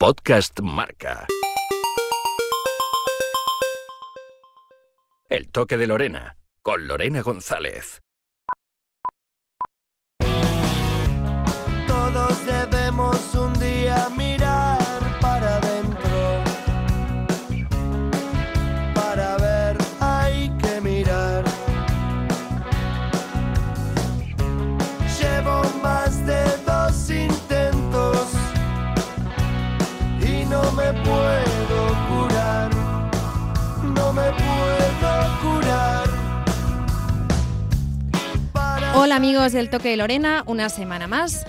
Podcast Marca. El toque de Lorena, con Lorena González. Todos debemos un día mirar Hola amigos del Toque de Lorena, una semana más.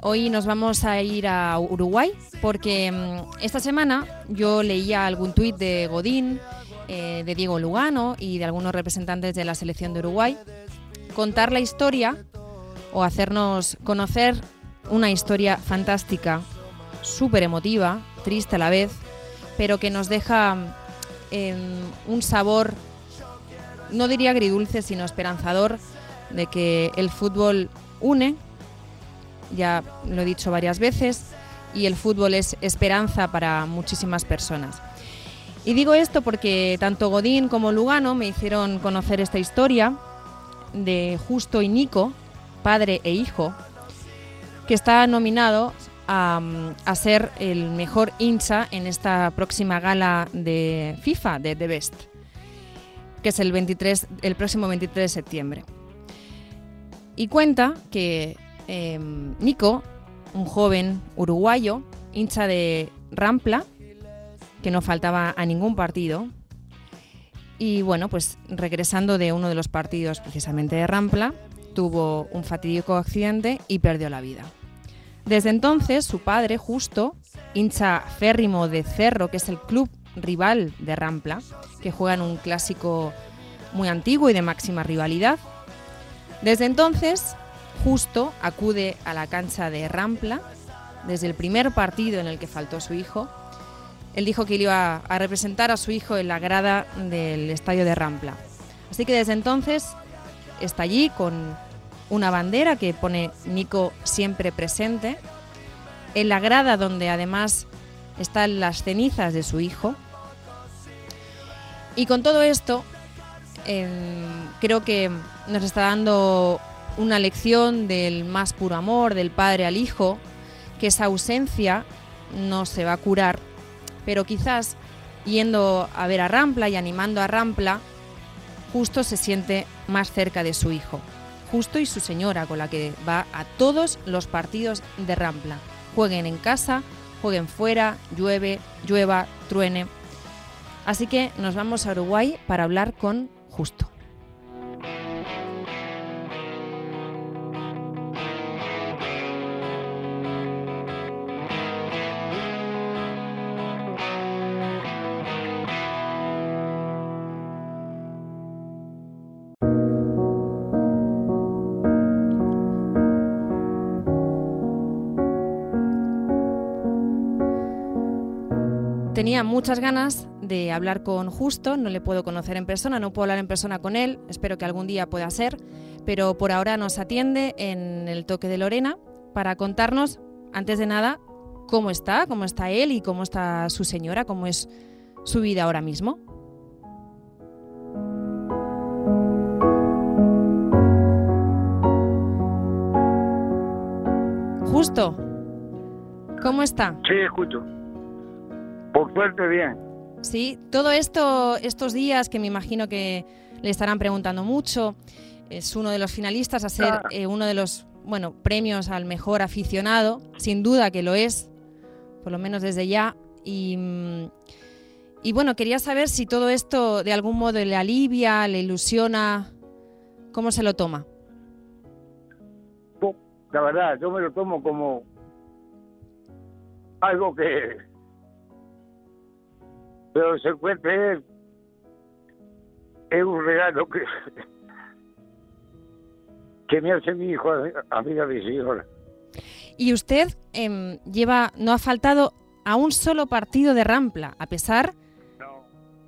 Hoy nos vamos a ir a Uruguay porque mm, esta semana yo leía algún tuit de Godín, eh, de Diego Lugano y de algunos representantes de la selección de Uruguay contar la historia o hacernos conocer una historia fantástica, súper emotiva, triste a la vez, pero que nos deja em, un sabor, no diría agridulce, sino esperanzador de que el fútbol une, ya lo he dicho varias veces, y el fútbol es esperanza para muchísimas personas. Y digo esto porque tanto Godín como Lugano me hicieron conocer esta historia de Justo y Nico, padre e hijo, que está nominado a, a ser el mejor hincha en esta próxima gala de FIFA, de The Best, que es el, 23, el próximo 23 de septiembre. Y cuenta que eh, Nico, un joven uruguayo, hincha de Rampla, que no faltaba a ningún partido, y bueno, pues regresando de uno de los partidos precisamente de Rampla, tuvo un fatídico accidente y perdió la vida. Desde entonces, su padre, justo, hincha férrimo de Cerro, que es el club rival de Rampla, que juega en un clásico muy antiguo y de máxima rivalidad, desde entonces, justo acude a la cancha de Rampla, desde el primer partido en el que faltó su hijo. Él dijo que iba a representar a su hijo en la grada del estadio de Rampla. Así que desde entonces está allí con una bandera que pone Nico siempre presente, en la grada donde además están las cenizas de su hijo. Y con todo esto, eh, creo que nos está dando una lección del más puro amor, del padre al hijo, que esa ausencia no se va a curar, pero quizás yendo a ver a Rampla y animando a Rampla, justo se siente más cerca de su hijo. Justo y su señora, con la que va a todos los partidos de Rampla. Jueguen en casa, jueguen fuera, llueve, llueva, truene. Así que nos vamos a Uruguay para hablar con Justo. Tenía muchas ganas de hablar con Justo, no le puedo conocer en persona, no puedo hablar en persona con él, espero que algún día pueda ser, pero por ahora nos atiende en el toque de Lorena para contarnos, antes de nada, cómo está, cómo está él y cómo está su señora, cómo es su vida ahora mismo. Justo, ¿cómo está? Sí, escucho. Por suerte, bien. Sí, todo esto, estos días que me imagino que le estarán preguntando mucho, es uno de los finalistas a ser eh, uno de los bueno, premios al mejor aficionado, sin duda que lo es, por lo menos desde ya. Y, mm, y bueno, quería saber si todo esto de algún modo le alivia, le ilusiona, ¿cómo se lo toma? La verdad, yo me lo tomo como algo que... Pero se encuentre él. Es un regalo que... que me hace mi hijo a, a mí a mi señora. Y usted em, lleva, no ha faltado a un solo partido de Rampla, a pesar, No.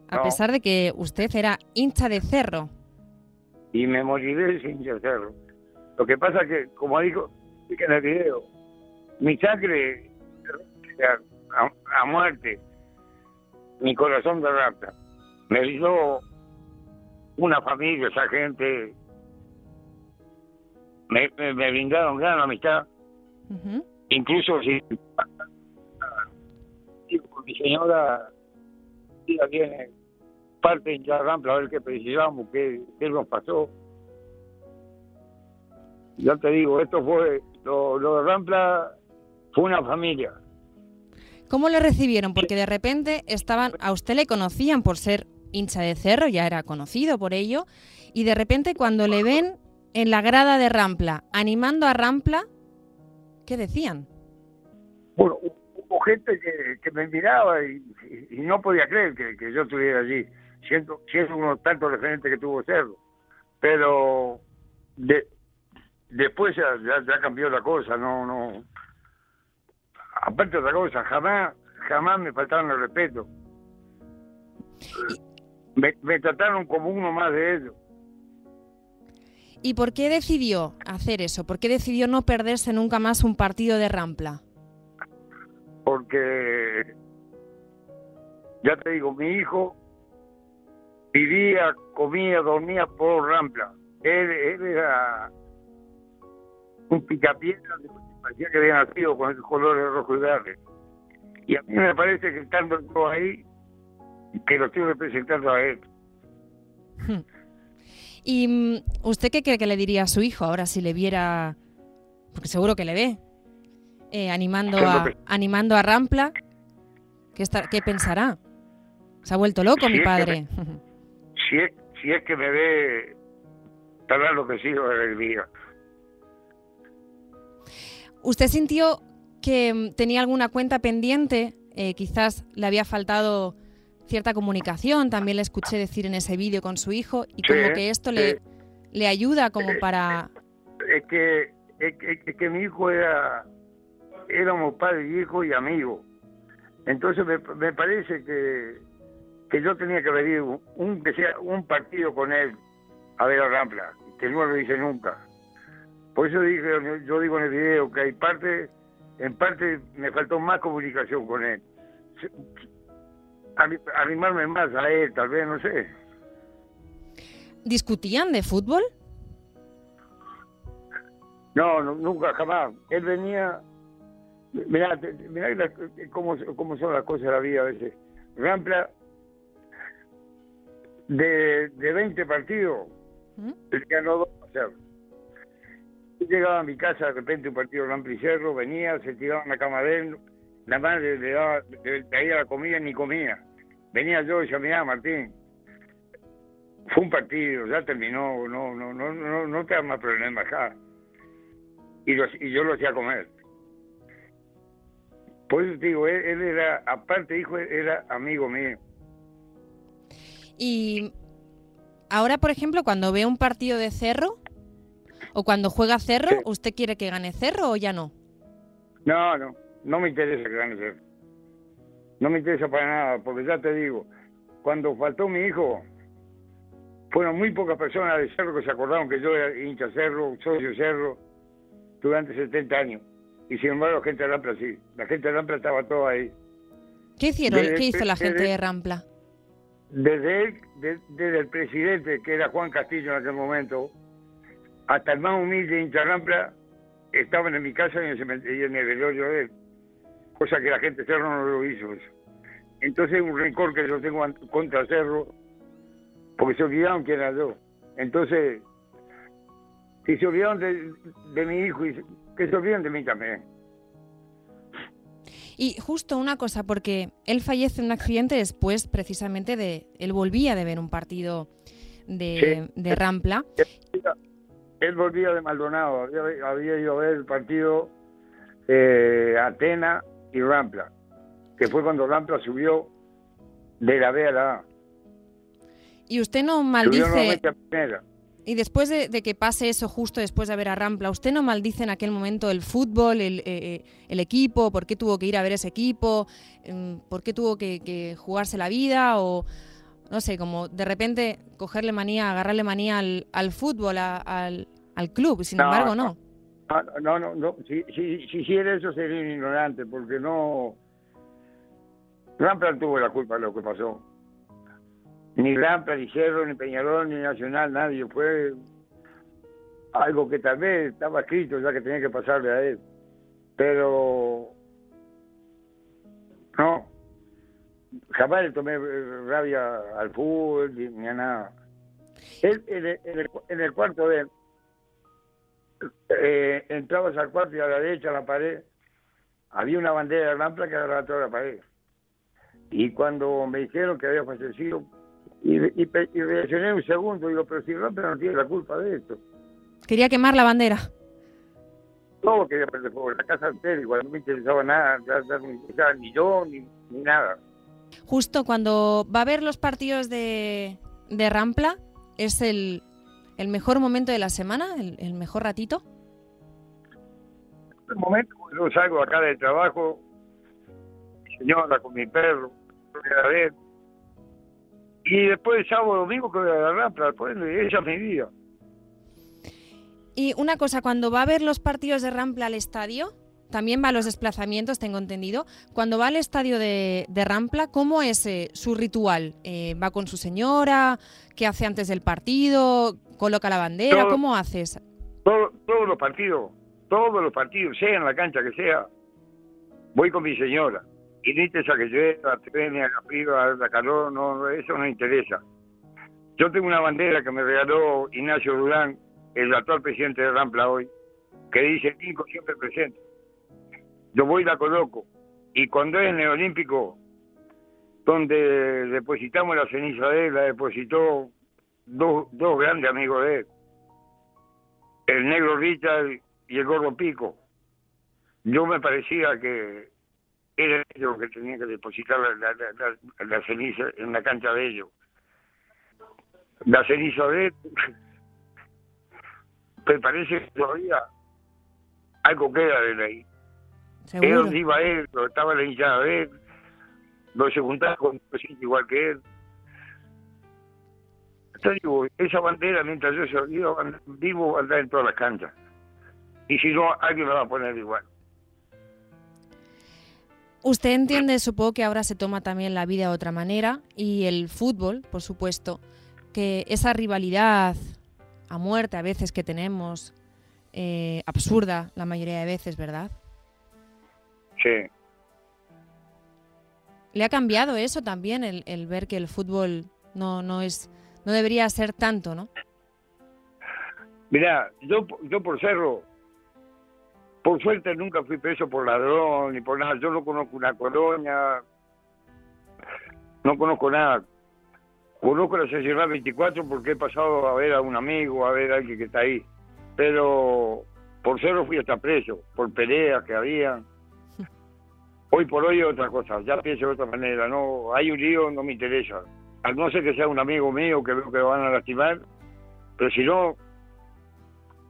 a No. pesar de que usted era hincha de cerro. Y me moriré sin hacerlo. Lo que pasa que, como dije en el video, mi sangre a, a muerte mi corazón de rata. Me dio una familia, esa gente. Me, me, me brindaron gran amistad. Incluso si mi señora ella viene parte de la rampla a ver qué precisamos, qué, qué nos pasó. Ya te digo, esto fue, lo, lo de Rampla fue una familia. ¿Cómo le recibieron? Porque de repente estaban, a usted le conocían por ser hincha de cerro, ya era conocido por ello, y de repente cuando le ven en la grada de Rampla, animando a Rampla, ¿qué decían? Bueno, hubo gente que, me miraba y, no podía creer que, que yo estuviera allí, siendo, siendo uno de tantos referentes que tuvo Cerro. Pero de, después ya, ya, ya cambió la cosa, no, no. Aparte de otra cosa, jamás, jamás me faltaron el respeto. Me, me trataron como uno más de ellos. ¿Y por qué decidió hacer eso? ¿Por qué decidió no perderse nunca más un partido de Rampla? porque ya te digo, mi hijo vivía, comía, dormía por Rampla. Él, él era un picapiedra, que parecía que había nacido con esos colores rojo y verde. Y a mí me parece que estando yo ahí, que lo estoy representando a él. ¿Y mm, usted qué cree que le diría a su hijo ahora si le viera, porque seguro que le ve, eh, animando, a, animando a Rampla? ¿Qué, está- ¿Qué pensará? Se ha vuelto loco Sí, mi es que padre. Si es, si es que me ve, estará enloquecido de alegría. ¿Usted sintió que mm, tenía alguna cuenta pendiente? Eh, quizás le había faltado cierta comunicación, también le escuché decir en ese vídeo con su hijo, y Sí, como que esto le, le ayuda como Eh, para... es que es que, es que mi hijo era éramos padre y hijo y amigo. Entonces me, me parece que que yo tenía que venir un, un- un partido con él a ver a Rampla que no lo hice nunca por eso dije yo digo en el video que hay parte en parte me faltó más comunicación con él arrimarme más a él tal vez no sé ¿Discutían de fútbol? No, no, nunca, jamás. Él venía. Mirá, mirá la- cómo, cómo son las cosas de la vida a veces. Rampla, de, de 20 partidos, ¿Mm? él ganó dos a cero. Llegaba a mi casa de repente un partido Rampla y Cerro, venía, se tiraba en la cama de él, la madre le, daba, le traía la comida ni comía. Venía yo y decía, mirá, Martín, fue un partido, ya terminó, no, no, no, no, no te hagas más problemas acá y, lo- y yo lo hacía comer. Por eso te digo, él, él era, aparte hijo, era amigo mío. Y ahora, por ejemplo, cuando ve un partido de Cerro o cuando juega Cerro, Sí. ¿usted quiere que gane Cerro o ya no? No, no, no me interesa que gane Cerro. No me interesa para nada, porque ya te digo, cuando faltó mi hijo, fueron muy pocas personas de Cerro que se acordaron que yo era hincha Cerro, socio Cerro, durante 70 años. Y sin embargo, la gente de Lampra sí. La gente de Lampra estaba toda ahí. ¿Qué hicieron? Desde- ¿Qué hizo la gente desde- de Rampla? Desde él, de- desde el presidente, que era Juan Castillo en aquel momento, hasta el más humilde hincha Rampla, estaban en mi casa y en el, cementerio, en el velorio de él. Cosa que la gente de Cerro no lo hizo eso. Entonces un rencor que yo tengo contra Cerro, porque se olvidaron quién era yo. Entonces, si se olvidaron de, de mi hijo, y se- que se olviden de mí también. Y justo una cosa, porque él fallece en un accidente después precisamente de... Él volvía de ver un partido de, Sí. de Rampla. Él volvía de Maldonado, había, había ido a ver el partido eh, Atena y Rampla, que fue cuando Rampla subió de la B a la A. Y usted no maldice... Y después de, de que pase eso, justo después de ver a Rampla, ¿usted no maldice en aquel momento el fútbol, el, eh, eh, el equipo? ¿Por qué tuvo que ir a ver ese equipo? Em, ¿Por qué tuvo que, que jugarse la vida? O, no sé, como de repente cogerle manía, agarrarle manía al, al fútbol, a- al, al club. Sin No, embargo, no. Ah, No, no, no, si, si, si hiciera eso sería un ignorante, porque no... Rampla no tuvo la culpa de lo que pasó. Ni Rampla, ni Cerro, ni Peñarol, ni Nacional, nadie. Fue algo que tal vez estaba escrito ya que tenía que pasarle a él. Pero no, jamás le tomé rabia al fútbol ni, a nada. Él, en, el, en, el, cuarto de él, eh, entrabas al cuarto y a la derecha a la pared había una bandera de Rampla que agarraba toda la pared. Y cuando me dijeron que había fallecido, y, y, y reaccioné un segundo, digo, pero si Rampla no tiene la culpa de esto. Quería quemar la bandera. Todo quería prender fuego, la casa entera, igual no me interesaba nada, ni yo, ni, ni nada. Justo cuando va a haber los partidos de, de Rampla, ¿es el, el mejor momento de la semana, el, el mejor ratito? El momento, yo salgo acá del trabajo, mi señora con mi perro, a ver, y después el sábado domingo que voy a la Rampla, después ella es mi vida. Y una cosa, cuando va a ver los partidos de Rampla al estadio, también va a los desplazamientos, tengo entendido. Cuando va al estadio de, de Rampla, ¿cómo es eh, su ritual? Eh, ¿Va con su señora? ¿Qué hace antes del partido? ¿Coloca la bandera? Todo- ¿Cómo haces? Todo- todos los partidos, todos los partidos, sea en la cancha que sea, voy con mi señora. Y ni te que llueva, trene, haga frío, haga calor, no, eso no interesa. Yo tengo una bandera que me regaló Ignacio Durán, el actual presidente de Rampla hoy, que dice Nico siempre presente. Yo voy y la coloco. Y cuando es en el Olímpico, donde depositamos la ceniza de él, la depositó dos, dos grandes amigos de él el negro Richard y el gordo Pico. Yo me parecía que era ellos que tenían que depositar la, la, la- la- ceniza en la cancha de ellos. La ceniza de él, me parece que todavía algo queda de él Seguro. donde iba él, donde estaba la hinchada de él, donde se juntaba con igual que él. Te digo, esa bandera, mientras yo se vivo, vivo, va a andar en todas las canchas. Y si no, alguien la va a poner igual. Usted entiende, supongo que ahora se toma también la vida de otra manera y el fútbol, por supuesto, que esa rivalidad a muerte a veces que tenemos, eh, absurda la mayoría de veces, ¿verdad? Sí. ¿Le ha cambiado eso también, el, el ver que el fútbol no, no es, no debería ser tanto, ¿no? Mirá, yo, yo por cerro, por suerte nunca fui preso por ladrón ni por nada. Yo no conozco una colonia, no conozco nada. Conozco la Sociedad 24 porque he pasado a ver a un amigo, a ver a alguien que está ahí. Pero por cerro fui hasta preso, por peleas que había. Hoy por hoy otra cosa, ya pienso de otra manera. no Hay un lío, no me interesa. Al no ser que sea un amigo mío que veo que lo van a lastimar, pero si no,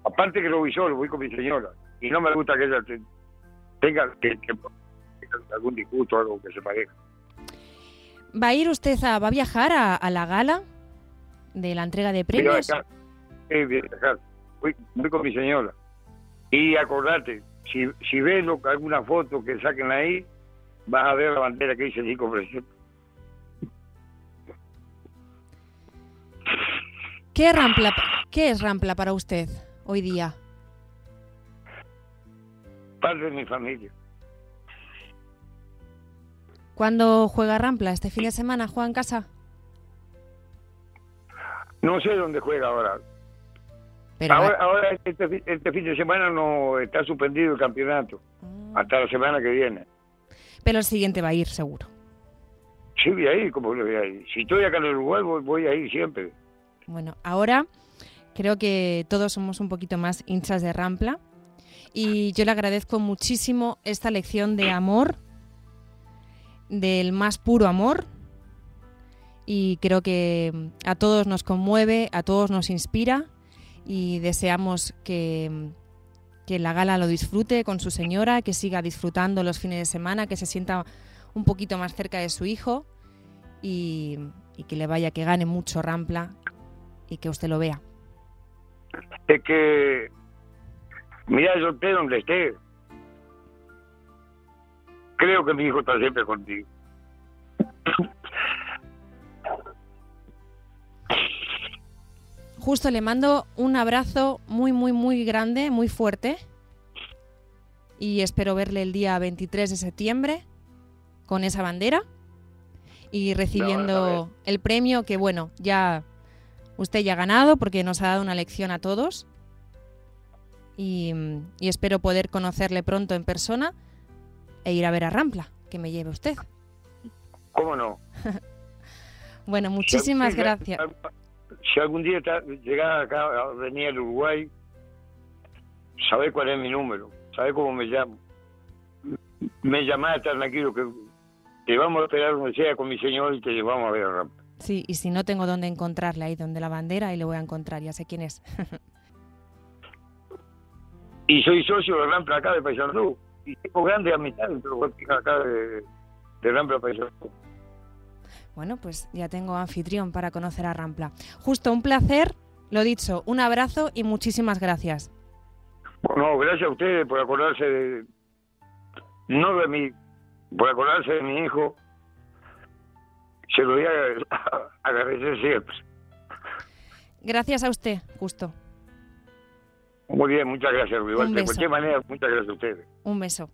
aparte que lo voy solo, voy con mi señora. Y no me gusta que ella te- tenga que, que- algún disgusto o algo que se parezca. ¿Va a ir usted a, va a viajar a, a la gala de la entrega de Voy a premios? viajar. Sí, voy a viajar. Voy, voy con mi señora. Y acordate, si, si ves lo- alguna foto que saquen ahí, vas a ver la bandera que dice Nico Presidente. ¿Qué, Rampla, ¿Qué es Rampla para usted hoy día? Parte de mi familia. ¿Cuándo juega Rampla? ¿Este fin de semana juega en casa? No sé dónde juega ahora. Pero ahora, ahora este, este fin de semana no está suspendido el campeonato. Ah, Hasta la semana que viene. pero el siguiente va a ir seguro. Sí, voy a ir, como voy a ir. Si estoy acá en Uruguay, voy, voy a ir siempre. Bueno, ahora creo que todos somos un poquito más hinchas de Rampla y yo le agradezco muchísimo esta lección de amor, del más puro amor y creo que a todos nos conmueve, a todos nos inspira y deseamos que, que la gala lo disfrute con su señora, que siga disfrutando los fines de semana, que se sienta un poquito más cerca de su hijo y, que le vaya, que gane mucho Rampla y que usted lo vea. Es que, mira, yo esté donde esté. Creo que mi hijo está siempre contigo. Justo le mando un abrazo muy, muy, muy grande, muy fuerte. Y espero verle el día 23 de septiembre con esa bandera y recibiendo el premio que, bueno, ya usted ya ha ganado porque nos ha dado una lección a todos. Y, y espero poder conocerle pronto en persona e ir a ver a Rampla, que me lleve usted. ¿Cómo no? Bueno, muchísimas Si- gracias. Si algún día llegás acá a venir al Uruguay, sabés cuál es mi número, sabés cómo me llamo. Me llamás, estar tranquilo, que te vamos a esperar donde sea con mi señor y te llevamos a ver a Rampa. Sí, y si no tengo dónde encontrarle ahí donde la bandera, ahí le voy a encontrar, ya sé quién es. Y soy socio de Rampla acá de Paysandú. Y tengo grandes amistades pero acá de, de Rampla Paysandú. Bueno, pues ya tengo anfitrión para conocer a Rampla. Justo, un placer, lo dicho, un abrazo y muchísimas gracias. Bueno, gracias a ustedes por acordarse de. No de mí, por acordarse de mi hijo. Se lo voy a agradecer siempre. Gracias a usted, justo. Muy bien, muchas gracias. Igual, de cualquier manera, muchas gracias a ustedes. Un beso.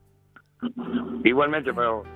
Igualmente para vos.